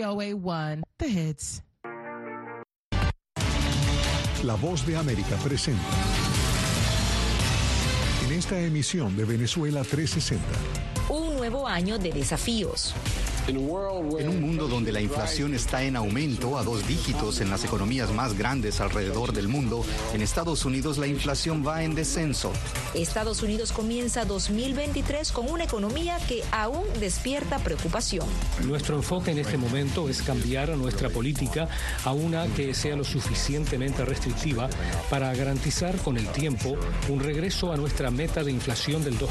VOA1, The Hits. La voz de América presenta. En esta emisión de Venezuela 360. Un nuevo año de desafíos. En un mundo donde la inflación está en aumento a dos dígitos en las economías más grandes alrededor del mundo, en Estados Unidos la inflación va en descenso. Estados Unidos comienza 2023 con una economía que aún despierta preocupación. Nuestro enfoque en este momento es cambiar nuestra política a una que sea lo suficientemente restrictiva para garantizar con el tiempo un regreso a nuestra meta de inflación del 2%.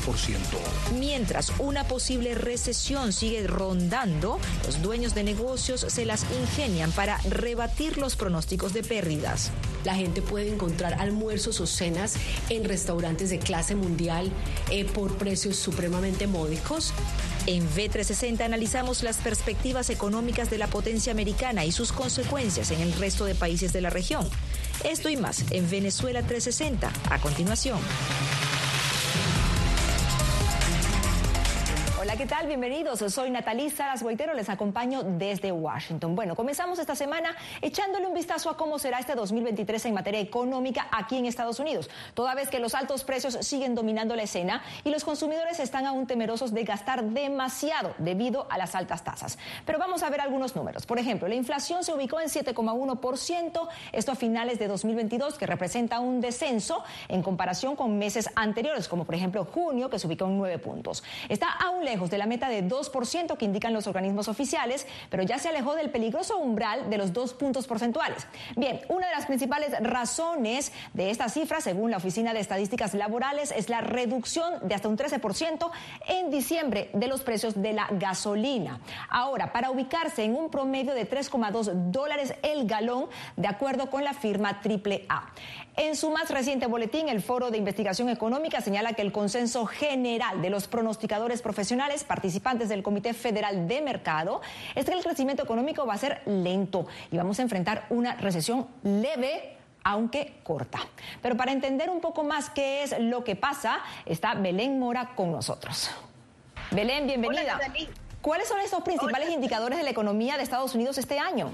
Mientras una posible recesión sigue rondando, los dueños de negocios se las ingenian para rebatir los pronósticos de pérdidas. La gente puede encontrar almuerzos o cenas en restaurantes de clase mundial eh, por precios supremamente módicos. En V360 analizamos las perspectivas económicas de la potencia americana y sus consecuencias en el resto de países de la región. Esto y más en Venezuela 360 a continuación. Tal? Bienvenidos. Soy Natalí Saras Boitero, les acompaño desde Washington. Bueno, comenzamos esta semana echándole un vistazo a cómo será este 2023 en materia económica aquí en Estados Unidos, toda vez que los altos precios siguen dominando la escena y los consumidores están aún temerosos de gastar demasiado debido a las altas tasas. Pero vamos a ver algunos números. Por ejemplo, la inflación se ubicó en 7,1%, esto a finales de 2022, que representa un descenso en comparación con meses anteriores, como por ejemplo junio, que se ubicó en 9 puntos. Está aún lejos de la meta de 2% que indican los organismos oficiales, pero ya se alejó del peligroso umbral de los dos puntos porcentuales. Bien, una de las principales razones de esta cifra, según la Oficina de Estadísticas Laborales, es la reducción de hasta un 13% en diciembre de los precios de la gasolina. Ahora, para ubicarse en un promedio de 3,2 dólares el galón, de acuerdo con la firma AAA. En su más reciente boletín, el Foro de Investigación Económica señala que el consenso general de los pronosticadores profesionales participantes del Comité Federal de Mercado es que el crecimiento económico va a ser lento y vamos a enfrentar una recesión leve aunque corta. Pero para entender un poco más qué es lo que pasa, está Belén Mora con nosotros. Belén, bienvenida. ¿Cuáles son estos principales indicadores de la economía de Estados Unidos este año?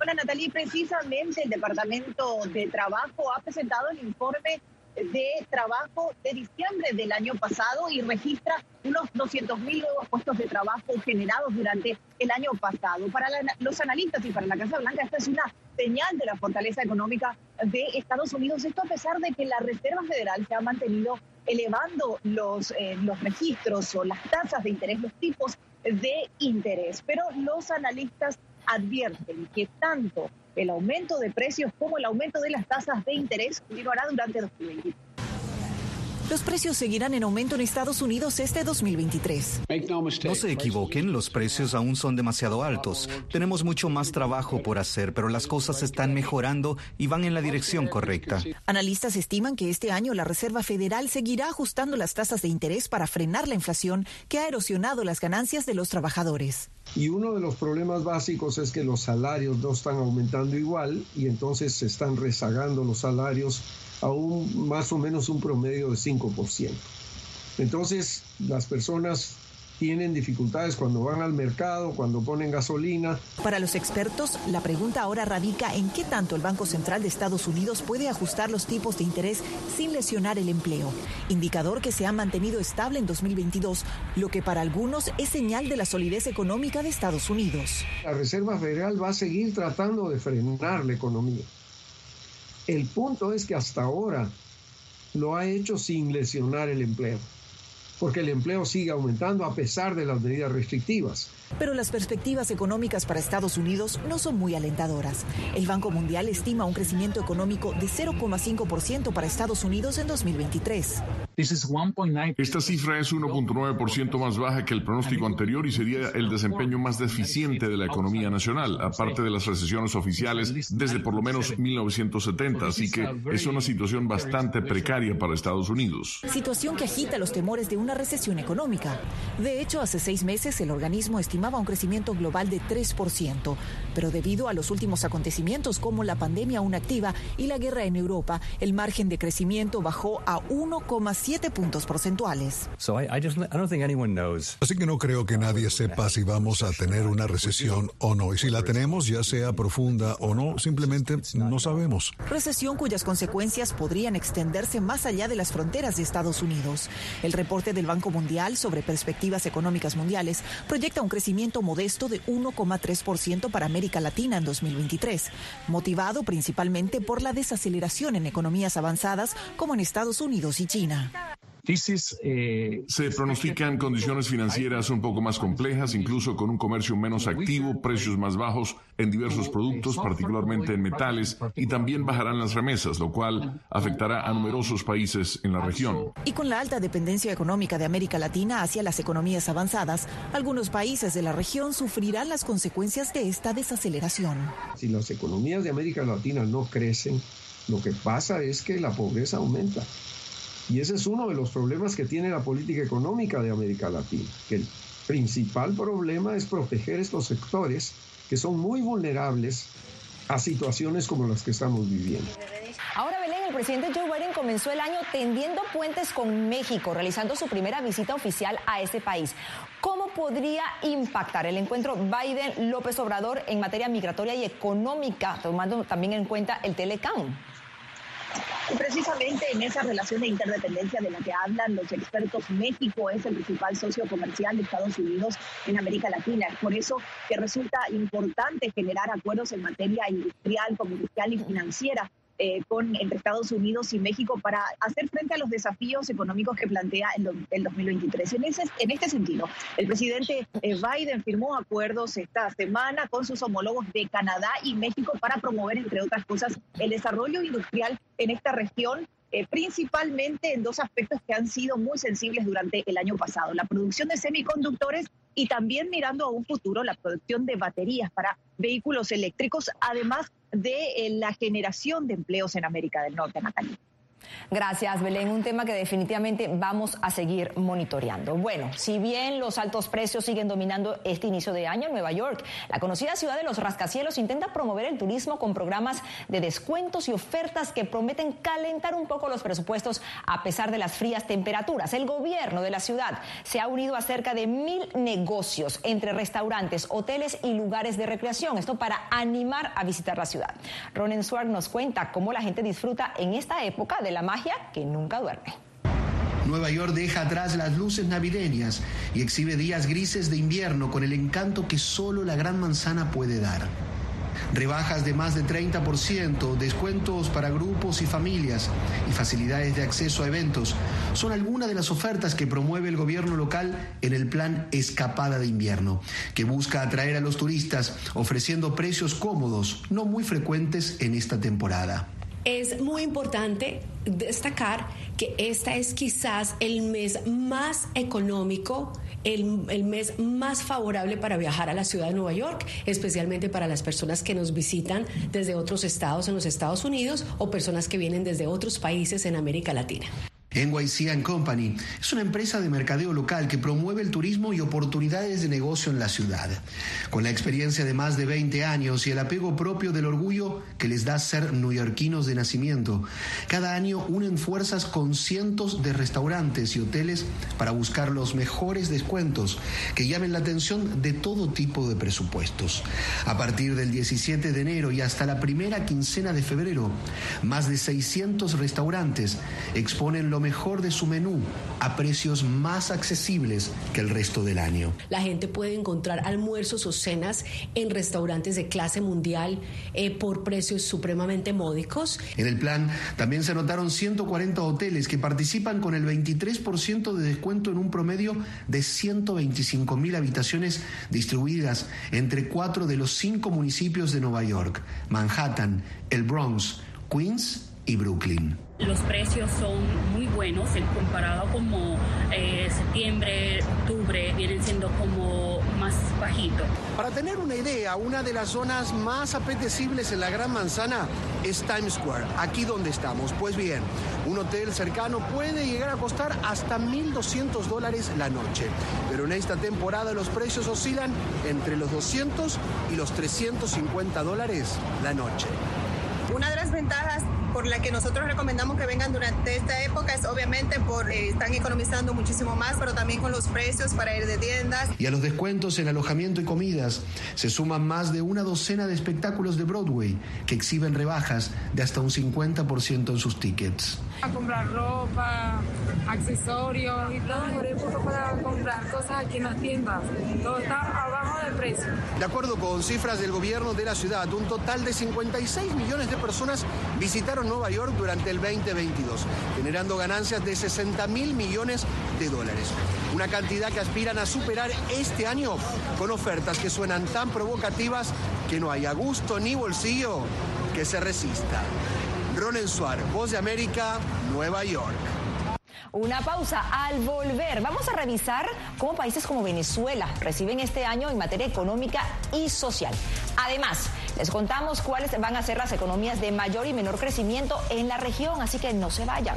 Hola Natalie, precisamente el Departamento de Trabajo ha presentado el informe de trabajo de diciembre del año pasado y registra unos 200 mil nuevos puestos de trabajo generados durante el año pasado. Para los analistas y para la Casa Blanca, esta es una señal de la fortaleza económica de Estados Unidos. Esto a pesar de que la Reserva Federal se ha mantenido elevando los, eh, los registros o las tasas de interés, los tipos de interés. Pero los analistas advierten que tanto el aumento de precios como el aumento de las tasas de interés continuará durante 2023. Los precios seguirán en aumento en Estados Unidos este 2023. No se equivoquen, los precios aún son demasiado altos. Tenemos mucho más trabajo por hacer, pero las cosas están mejorando y van en la dirección correcta. Analistas estiman que este año la Reserva Federal seguirá ajustando las tasas de interés para frenar la inflación que ha erosionado las ganancias de los trabajadores. Y uno de los problemas básicos es que los salarios no están aumentando igual y entonces se están rezagando los salarios a un más o menos un promedio de 5%. Entonces, las personas tienen dificultades cuando van al mercado, cuando ponen gasolina. Para los expertos, la pregunta ahora radica en qué tanto el Banco Central de Estados Unidos puede ajustar los tipos de interés sin lesionar el empleo, indicador que se ha mantenido estable en 2022, lo que para algunos es señal de la solidez económica de Estados Unidos. La Reserva Federal va a seguir tratando de frenar la economía. El punto es que hasta ahora lo ha hecho sin lesionar el empleo porque el empleo sigue aumentando a pesar de las medidas restrictivas. Pero las perspectivas económicas para Estados Unidos no son muy alentadoras. El Banco Mundial estima un crecimiento económico de 0,5% para Estados Unidos en 2023. Esta cifra es 1.9% más baja que el pronóstico anterior y sería el desempeño más deficiente de la economía nacional, aparte de las recesiones oficiales desde por lo menos 1970, así que es una situación bastante precaria para Estados Unidos. Situación que agita los temores de una recesión económica. De hecho, hace seis meses el organismo estimaba un crecimiento global de 3%, pero debido a los últimos acontecimientos como la pandemia aún activa y la guerra en Europa, el margen de crecimiento bajó a 1,5%. 7 puntos porcentuales. Así que no creo que nadie sepa si vamos a tener una recesión o no. Y si la tenemos, ya sea profunda o no, simplemente no sabemos. Recesión cuyas consecuencias podrían extenderse más allá de las fronteras de Estados Unidos. El reporte del Banco Mundial sobre perspectivas económicas mundiales proyecta un crecimiento modesto de 1,3% para América Latina en 2023, motivado principalmente por la desaceleración en economías avanzadas como en Estados Unidos y China. Eh, Se pronostican condiciones financieras un poco más complejas, incluso con un comercio menos activo, precios más bajos en diversos productos, particularmente en metales, y también bajarán las remesas, lo cual afectará a numerosos países en la región. Y con la alta dependencia económica de América Latina hacia las economías avanzadas, algunos países de la región sufrirán las consecuencias de esta desaceleración. Si las economías de América Latina no crecen, lo que pasa es que la pobreza aumenta. Y ese es uno de los problemas que tiene la política económica de América Latina, que el principal problema es proteger estos sectores que son muy vulnerables a situaciones como las que estamos viviendo. Ahora, Belén, el presidente Joe Biden comenzó el año tendiendo puentes con México, realizando su primera visita oficial a ese país. ¿Cómo podría impactar el encuentro Biden-López Obrador en materia migratoria y económica, tomando también en cuenta el Telecam? Y precisamente en esa relación de interdependencia de la que hablan los expertos, México es el principal socio comercial de Estados Unidos en América Latina. Es por eso que resulta importante generar acuerdos en materia industrial, comercial y financiera eh, con, entre Estados Unidos y México para hacer frente a los desafíos económicos que plantea el, el 2023. En, en este sentido, el presidente eh, Biden firmó acuerdos esta semana con sus homólogos de Canadá y México para promover, entre otras cosas, el desarrollo industrial en esta región eh, principalmente en dos aspectos que han sido muy sensibles durante el año pasado, la producción de semiconductores y también mirando a un futuro la producción de baterías para vehículos eléctricos, además de eh, la generación de empleos en América del Norte, Natalia. Gracias, Belén. Un tema que definitivamente vamos a seguir monitoreando. Bueno, si bien los altos precios siguen dominando este inicio de año en Nueva York, la conocida ciudad de los rascacielos intenta promover el turismo con programas de descuentos y ofertas que prometen calentar un poco los presupuestos a pesar de las frías temperaturas. El gobierno de la ciudad se ha unido a cerca de mil negocios entre restaurantes, hoteles y lugares de recreación. Esto para animar a visitar la ciudad. Ronen Swart nos cuenta cómo la gente disfruta en esta época de la magia que nunca duerme. Nueva York deja atrás las luces navideñas y exhibe días grises de invierno con el encanto que solo la Gran Manzana puede dar. Rebajas de más de 30%, descuentos para grupos y familias y facilidades de acceso a eventos son algunas de las ofertas que promueve el gobierno local en el plan Escapada de Invierno, que busca atraer a los turistas ofreciendo precios cómodos, no muy frecuentes en esta temporada. Es muy importante destacar que este es quizás el mes más económico, el, el, mes más favorable para viajar a la ciudad de Nueva York, especialmente para las personas que nos visitan desde otros estados en los Estados Unidos o personas que vienen desde otros países en América Latina. NYC Company es una empresa de mercadeo local que promueve el turismo y oportunidades de negocio en la ciudad. Con la experiencia de más de 20 años y el apego propio del orgullo que les da ser neoyorquinos de nacimiento, cada año unen fuerzas con cientos de restaurantes y hoteles para buscar los mejores descuentos que llamen la atención de todo tipo de presupuestos. A partir del 17 de enero y hasta la primera quincena de febrero, más de 600 restaurantes exponen lo mejor de su menú a precios más accesibles que el resto del año. La gente puede encontrar almuerzos o cenas en restaurantes de clase mundial eh, por precios supremamente módicos. En el plan también se anotaron 140 hoteles que participan con el 23% de descuento en un promedio de 125 mil habitaciones distribuidas entre cuatro de los cinco municipios de Nueva York, Manhattan, el Bronx, Queens y Brooklyn. Los precios son muy buenos, en comparado como eh, septiembre, octubre, vienen siendo como más bajito. Para tener una idea, una de las zonas más apetecibles en la Gran Manzana es Times Square, aquí donde estamos. Pues bien, un hotel cercano puede llegar a costar hasta 1.200 dólares la noche, pero en esta temporada los precios oscilan entre los 200 y los 350 dólares la noche. Una de las ventajas por la que nosotros recomendamos que vengan durante esta época es obviamente por eh, están economizando muchísimo más, pero también con los precios para ir de tiendas. Y a los descuentos en alojamiento y comidas se suman más de una docena de espectáculos de Broadway que exhiben rebajas de hasta un 50% en sus tickets. A comprar ropa, accesorios y todo, por ejemplo, para comprar cosas aquí en las tiendas. Todo está precio. De acuerdo con cifras del gobierno de la ciudad, un total de 56 millones de personas visitaron Nueva York durante el 2022, generando ganancias de 60 mil millones de dólares. Una cantidad que aspiran a superar este año con ofertas que suenan tan provocativas que no haya gusto ni bolsillo que se resista. Ronen Suárez, Voz de América, Nueva York. Una pausa. Al volver, vamos a revisar cómo países como Venezuela reciben este año en materia económica y social. Además, les contamos cuáles van a ser las economías de mayor y menor crecimiento en la región, así que no se vayan.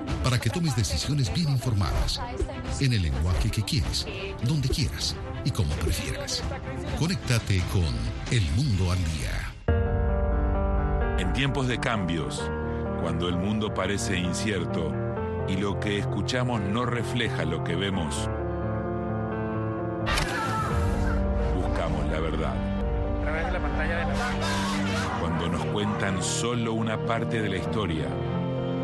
para que tomes decisiones bien informadas, en el lenguaje que quieres, donde quieras y como prefieras. Conéctate con El Mundo al Día. En tiempos de cambios, cuando el mundo parece incierto y lo que escuchamos no refleja lo que vemos, buscamos la verdad. Cuando nos cuentan solo una parte de la historia,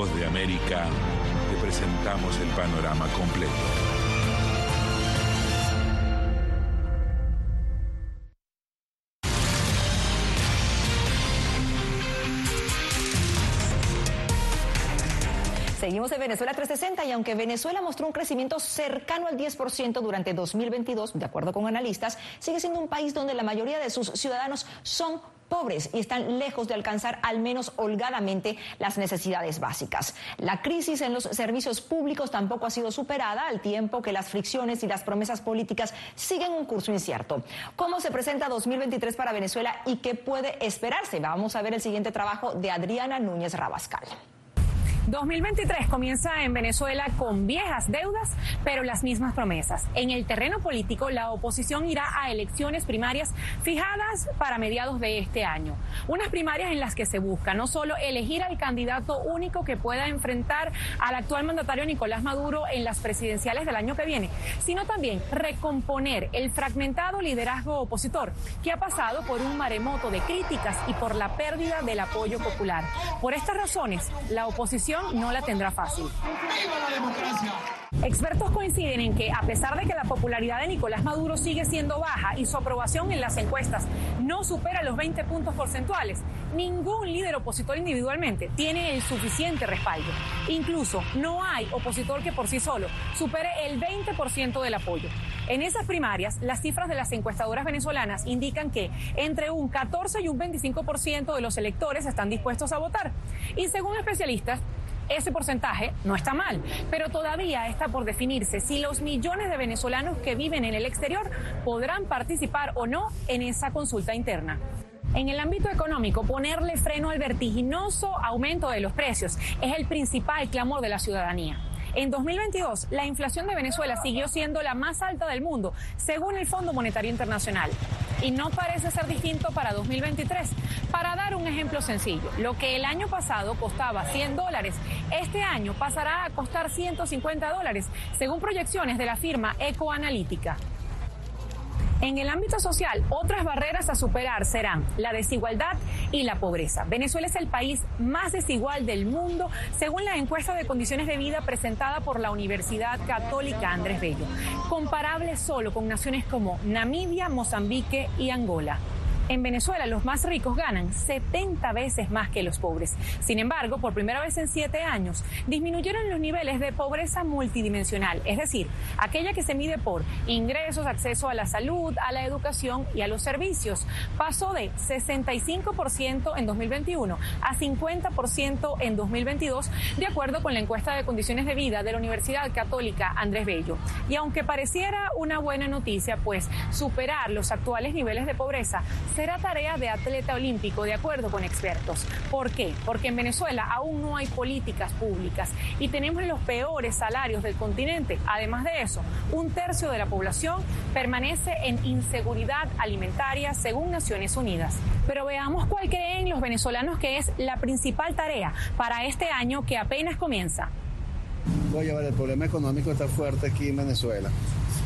De América te presentamos el panorama completo. Seguimos en Venezuela 360 y aunque Venezuela mostró un crecimiento cercano al 10% durante 2022, de acuerdo con analistas, sigue siendo un país donde la mayoría de sus ciudadanos son pobres y están lejos de alcanzar al menos holgadamente las necesidades básicas. La crisis en los servicios públicos tampoco ha sido superada al tiempo que las fricciones y las promesas políticas siguen un curso incierto. ¿Cómo se presenta 2023 para Venezuela y qué puede esperarse? Vamos a ver el siguiente trabajo de Adriana Núñez Rabascal. 2023 comienza en Venezuela con viejas deudas, pero las mismas promesas. En el terreno político, la oposición irá a elecciones primarias fijadas para mediados de este año. Unas primarias en las que se busca no solo elegir al candidato único que pueda enfrentar al actual mandatario Nicolás Maduro en las presidenciales del año que viene, sino también recomponer el fragmentado liderazgo opositor que ha pasado por un maremoto de críticas y por la pérdida del apoyo popular. Por estas razones, la oposición no la tendrá fácil. Expertos coinciden en que, a pesar de que la popularidad de Nicolás Maduro sigue siendo baja y su aprobación en las encuestas no supera los 20 puntos porcentuales, ningún líder opositor individualmente tiene el suficiente respaldo. Incluso no hay opositor que por sí solo supere el 20% del apoyo. En esas primarias, las cifras de las encuestadoras venezolanas indican que entre un 14 y un 25% de los electores están dispuestos a votar. Y según especialistas, ese porcentaje no está mal, pero todavía está por definirse si los millones de venezolanos que viven en el exterior podrán participar o no en esa consulta interna. En el ámbito económico, ponerle freno al vertiginoso aumento de los precios es el principal clamor de la ciudadanía. En 2022, la inflación de Venezuela siguió siendo la más alta del mundo, según el Fondo Monetario Internacional. Y no parece ser distinto para 2023. Para dar un ejemplo sencillo, lo que el año pasado costaba 100 dólares, este año pasará a costar 150 dólares, según proyecciones de la firma Ecoanalítica. En el ámbito social, otras barreras a superar serán la desigualdad y la pobreza. Venezuela es el país más desigual del mundo, según la encuesta de condiciones de vida presentada por la Universidad Católica Andrés Bello, comparable solo con naciones como Namibia, Mozambique y Angola. En Venezuela los más ricos ganan 70 veces más que los pobres. Sin embargo, por primera vez en siete años, disminuyeron los niveles de pobreza multidimensional, es decir, aquella que se mide por ingresos, acceso a la salud, a la educación y a los servicios. Pasó de 65% en 2021 a 50% en 2022, de acuerdo con la encuesta de condiciones de vida de la Universidad Católica Andrés Bello. Y aunque pareciera una buena noticia, pues superar los actuales niveles de pobreza será tarea de atleta olímpico, de acuerdo con expertos. ¿Por qué? Porque en Venezuela aún no hay políticas públicas y tenemos los peores salarios del continente. Además de eso, un tercio de la población permanece en inseguridad alimentaria según Naciones Unidas. Pero veamos cuál creen los venezolanos que es la principal tarea para este año que apenas comienza. Voy a ver, el problema económico está fuerte aquí en Venezuela.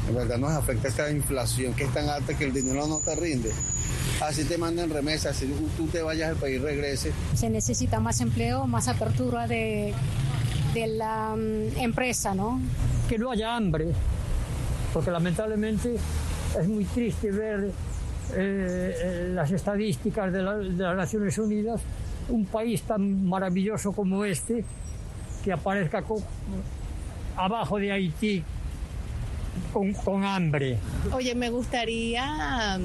En verdad nos afecta esta inflación que es tan alta que el dinero no te rinde así te mandan remesas, si tú te vayas al país, regrese. Se necesita más empleo, más apertura de, de la mm, empresa, ¿no? Que no haya hambre, porque lamentablemente es muy triste ver eh, eh, las estadísticas de, las Naciones Unidas, un país tan maravilloso como este, que aparezca abajo de Haití con, con hambre. Oye, me gustaría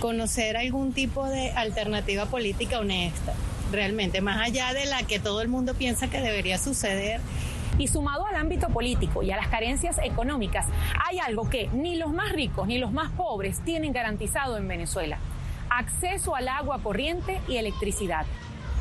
conocer algún tipo de alternativa política honesta, realmente, más allá de la que todo el mundo piensa que debería suceder. Y sumado al ámbito político y a las carencias económicas, hay algo que ni los más ricos ni los más pobres tienen garantizado en Venezuela. Acceso al agua corriente y electricidad.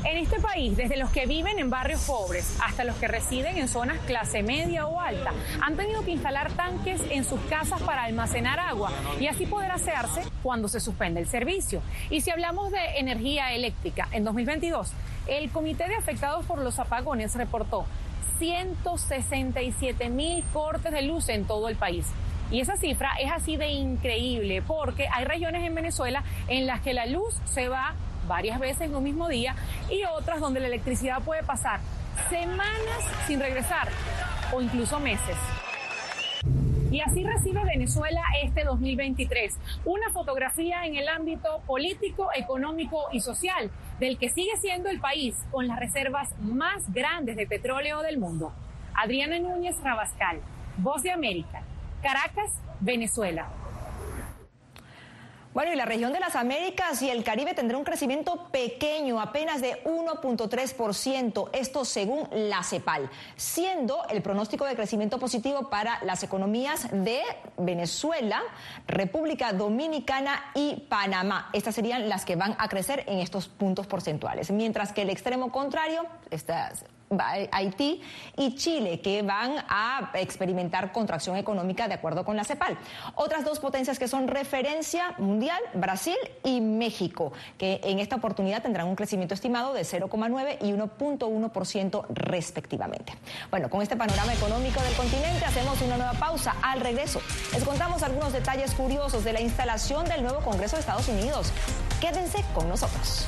En este país, desde los que viven en barrios pobres hasta los que residen en zonas clase media o alta, han tenido que instalar tanques en sus casas para almacenar agua y así poder hacerse cuando se suspende el servicio. Y si hablamos de energía eléctrica, en 2022, el Comité de Afectados por los Apagones reportó 167 mil cortes de luz en todo el país. Y esa cifra es así de increíble porque hay regiones en Venezuela en las que la luz se va varias veces en un mismo día y otras donde la electricidad puede pasar semanas sin regresar o incluso meses. Y así recibe Venezuela este 2023, una fotografía en el ámbito político, económico y social del que sigue siendo el país con las reservas más grandes de petróleo del mundo. Adriana Núñez Rabascal, Voz de América, Caracas, Venezuela. Bueno, y la región de las Américas y el Caribe tendrá un crecimiento pequeño, apenas de 1.3%, esto según la CEPAL, siendo el pronóstico de crecimiento positivo para las economías de Venezuela, República Dominicana y Panamá. Estas serían las que van a crecer en estos puntos porcentuales, mientras que el extremo contrario, estas Haití y Chile, que van a experimentar contracción económica de acuerdo con la CEPAL. Otras dos potencias que son referencia mundial, Brasil y México, que en esta oportunidad tendrán un crecimiento estimado de 0,9 y 1.1% respectivamente. Bueno, con este panorama económico del continente hacemos una nueva pausa. Al regreso, les contamos algunos detalles curiosos de la instalación del nuevo Congreso de Estados Unidos. Quédense con nosotros.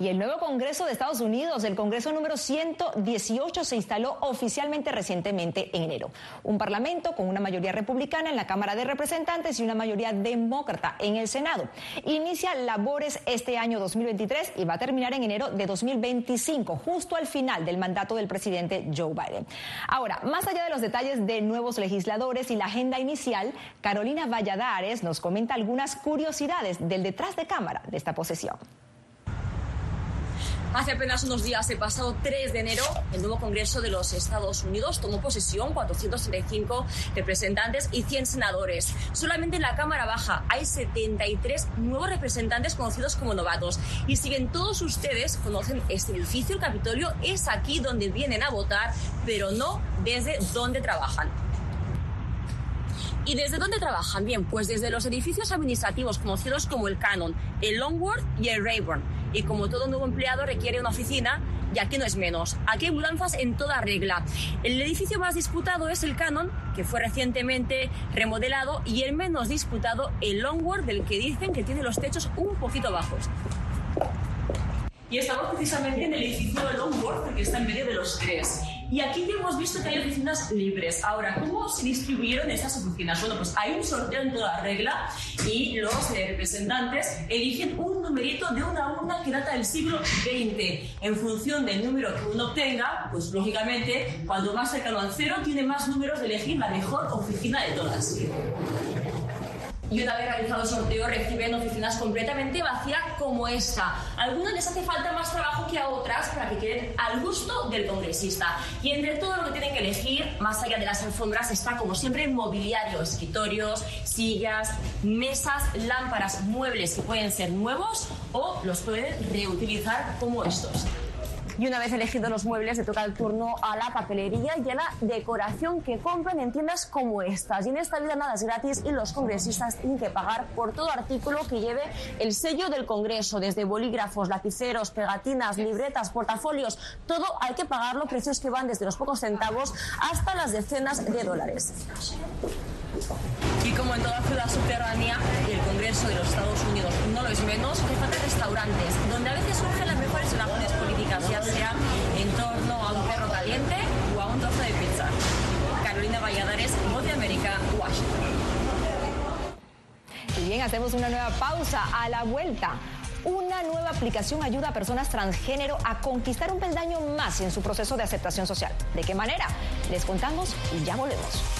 Y el nuevo Congreso de Estados Unidos, el Congreso número 118, se instaló oficialmente recientemente en enero. Un parlamento con una mayoría republicana en la Cámara de Representantes y una mayoría demócrata en el Senado. Inicia labores este año 2023 y va a terminar en enero de 2025, justo al final del mandato del presidente Joe Biden. Ahora, más allá de los detalles de nuevos legisladores y la agenda inicial, Carolina Valladares nos comenta algunas curiosidades del detrás de cámara de esta posesión. Hace apenas unos días, el pasado 3 de enero, el nuevo Congreso de los Estados Unidos tomó posesión 435 representantes y 100 senadores. Solamente en la Cámara Baja hay 73 nuevos representantes conocidos como novatos. Y siguen todos ustedes conocen este edificio, el Capitolio, es aquí donde vienen a votar, pero no desde donde trabajan. ¿Y desde dónde trabajan? Bien, pues desde los edificios administrativos conocidos como el Canon, el Longworth y el Rayburn. Y como todo nuevo empleado requiere una oficina, y aquí no es menos. Aquí hay mudanzas en toda regla. El edificio más disputado es el Canon, que fue recientemente remodelado, y el menos disputado, el Longworth, del que dicen que tiene los techos un poquito bajos. Y estamos precisamente en el edificio de Longworth, que está en medio de los tres. Y aquí ya hemos visto que hay oficinas libres. Ahora, ¿cómo se distribuyeron estas oficinas? Bueno, pues hay un sorteo en toda regla y los eh, representantes eligen un numerito de una urna que data del siglo XX. En función del número que uno obtenga, pues lógicamente, cuando más cercano al cero, tiene más números de elegir la mejor oficina de todas y una vez realizado el sorteo reciben oficinas completamente vacías como esta. A algunas les hace falta más trabajo que a otras para que queden al gusto del congresista. Y entre todo lo que tienen que elegir, más allá de las alfombras, está como siempre mobiliario, escritorios, sillas, mesas, lámparas, muebles que pueden ser nuevos o los pueden reutilizar como estos. Y una vez elegidos los muebles, le toca el turno a la papelería y a la decoración que compran en tiendas como estas. Y en esta vida nada es gratis y los congresistas tienen que pagar por todo artículo que lleve el sello del Congreso, desde bolígrafos, lapiceros, pegatinas, libretas, portafolios, todo hay que pagarlo, precios que van desde los pocos centavos hasta las decenas de dólares. Y como en toda ciudad subterránea, el Congreso de los Estados Unidos no lo es menos, hay falta restaurantes, donde a veces surgen las mejores relaciones políticas, ya sea en torno a un perro caliente o a un trozo de pizza. Carolina Valladares, Voz de América, Washington. Y bien, hacemos una nueva pausa. A la vuelta, una nueva aplicación ayuda a personas transgénero a conquistar un peldaño más en su proceso de aceptación social. ¿De qué manera? Les contamos y ya volvemos.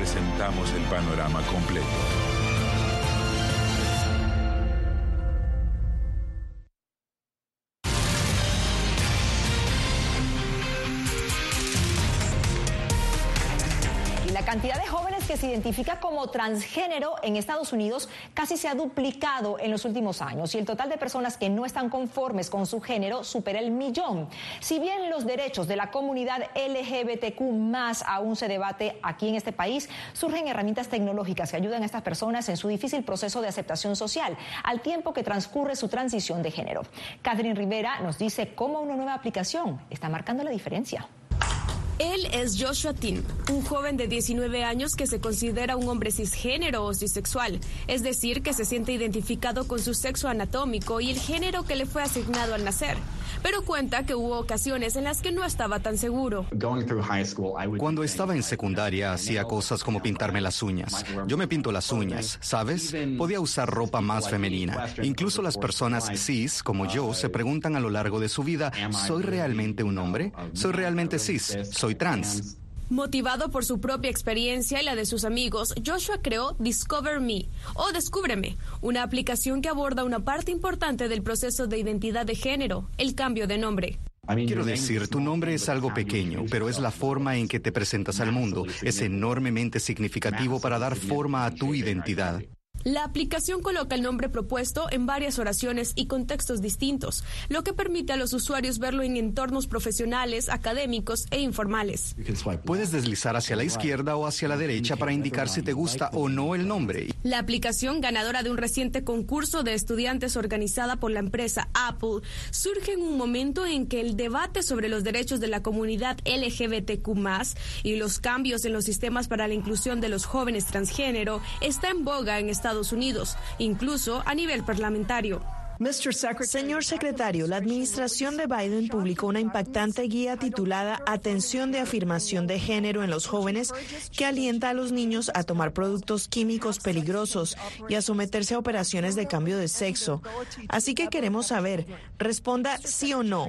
presentamos el panorama completo. La cantidad de jóvenes que se identifica como transgénero en Estados Unidos casi se ha duplicado en los últimos años y el total de personas que no están conformes con su género supera el millón. Si bien los derechos de la comunidad LGBTQ más aún se debate aquí en este país, surgen herramientas tecnológicas que ayudan a estas personas en su difícil proceso de aceptación social al tiempo que transcurre su transición de género. Catherine Rivera nos dice cómo una nueva aplicación está marcando la diferencia. Él es Joshua Tin, un joven de 19 años que se considera un hombre cisgénero o cisexual, es decir, que se siente identificado con su sexo anatómico y el género que le fue asignado al nacer, pero cuenta que hubo ocasiones en las que no estaba tan seguro. Cuando estaba en secundaria hacía cosas como pintarme las uñas. Yo me pinto las uñas, ¿sabes? Podía usar ropa más femenina. Incluso las personas cis, como yo, se preguntan a lo largo de su vida, ¿soy realmente un hombre? ¿Soy realmente cis? ¿Soy trans? Motivado por su propia experiencia y la de sus amigos, Joshua creó Discover Me o Descúbreme, una aplicación que aborda una parte importante del proceso de identidad de género, el cambio de nombre. Quiero decir, tu nombre es algo pequeño, pero es la forma en que te presentas al mundo. Es enormemente significativo para dar forma a tu identidad. La aplicación coloca el nombre propuesto en varias oraciones y contextos distintos, lo que permite a los usuarios verlo en entornos profesionales, académicos e informales. Puedes deslizar hacia la izquierda o hacia la derecha para indicar si te gusta o no el nombre. La aplicación, ganadora de un reciente concurso de estudiantes organizada por la empresa Apple, surge en un momento en que el debate sobre los derechos de la comunidad LGBTQ y los cambios en los sistemas para la inclusión de los jóvenes transgénero está en boga en Estados Unidos, incluso a nivel parlamentario. Señor secretario, la administración de Biden publicó una impactante guía titulada Atención de afirmación de género en los jóvenes que alienta a los niños a tomar productos químicos peligrosos y a someterse a operaciones de cambio de sexo. Así que queremos saber, responda sí o no.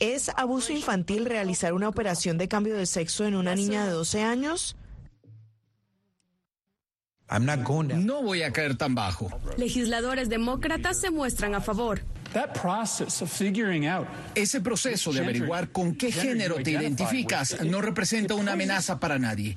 ¿Es abuso infantil realizar una operación de cambio de sexo en una niña de 12 años? No voy a caer tan bajo. Legisladores demócratas se muestran a favor. Ese proceso de averiguar con qué género te identificas no representa una amenaza para nadie.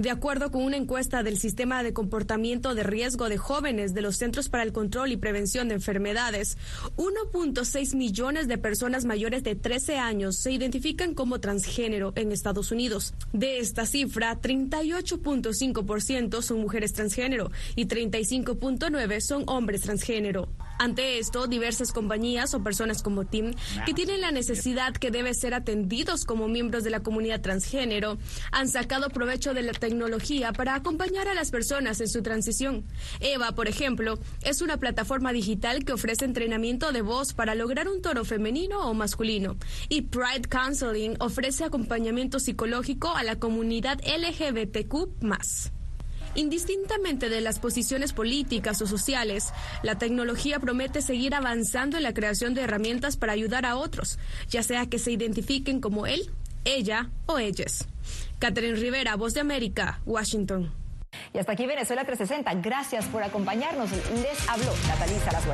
De acuerdo con una encuesta del Sistema de Comportamiento de Riesgo de Jóvenes de los Centros para el Control y Prevención de Enfermedades, 1.6 millones de personas mayores de 13 años se identifican como transgénero en Estados Unidos. De esta cifra, 38.5% son mujeres transgénero y 35.9% son hombres transgénero. Ante esto, diversas compañías o personas como Tim, que tienen la necesidad que debe ser atendidos como miembros de la comunidad transgénero, han sacado provecho de la tecnología para acompañar a las personas en su transición. Eva, por ejemplo, es una plataforma digital que ofrece entrenamiento de voz para lograr un tono femenino o masculino. Y Pride Counseling ofrece acompañamiento psicológico a la comunidad LGBTQ. Indistintamente de las posiciones políticas o sociales, la tecnología promete seguir avanzando en la creación de herramientas para ayudar a otros, ya sea que se identifiquen como él, ella o ellas. Catherine Rivera, Voz de América, Washington. Y hasta aquí Venezuela 360. Gracias por acompañarnos. Les habló Natalisa Las